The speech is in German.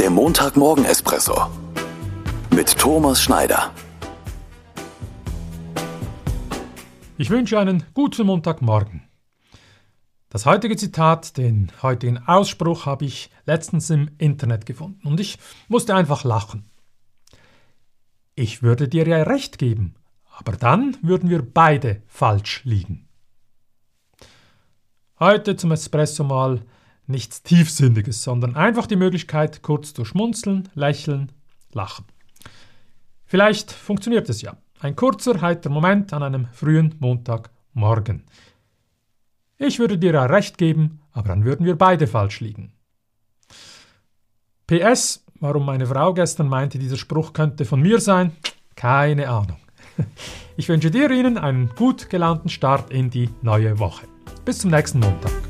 Der Montagmorgen-Espresso mit Thomas Schneider. Ich wünsche einen guten Montagmorgen. Das heutige Zitat, den heutigen Ausspruch habe ich letztens im Internet gefunden und ich musste einfach lachen. Ich würde dir ja recht geben, aber dann würden wir beide falsch liegen. Heute zum Espresso mal nichts Tiefsinniges, sondern einfach die Möglichkeit, kurz zu schmunzeln, lächeln, lachen. Vielleicht funktioniert es ja. Ein kurzer, heiter Moment an einem frühen Montagmorgen. Ich würde dir ja recht geben, aber dann würden wir beide falsch liegen. PS, warum meine Frau gestern meinte, dieser Spruch könnte von mir sein, keine Ahnung. Ich wünsche dir Ihnen einen gut gelaunten Start in die neue Woche. Bis zum nächsten Montag.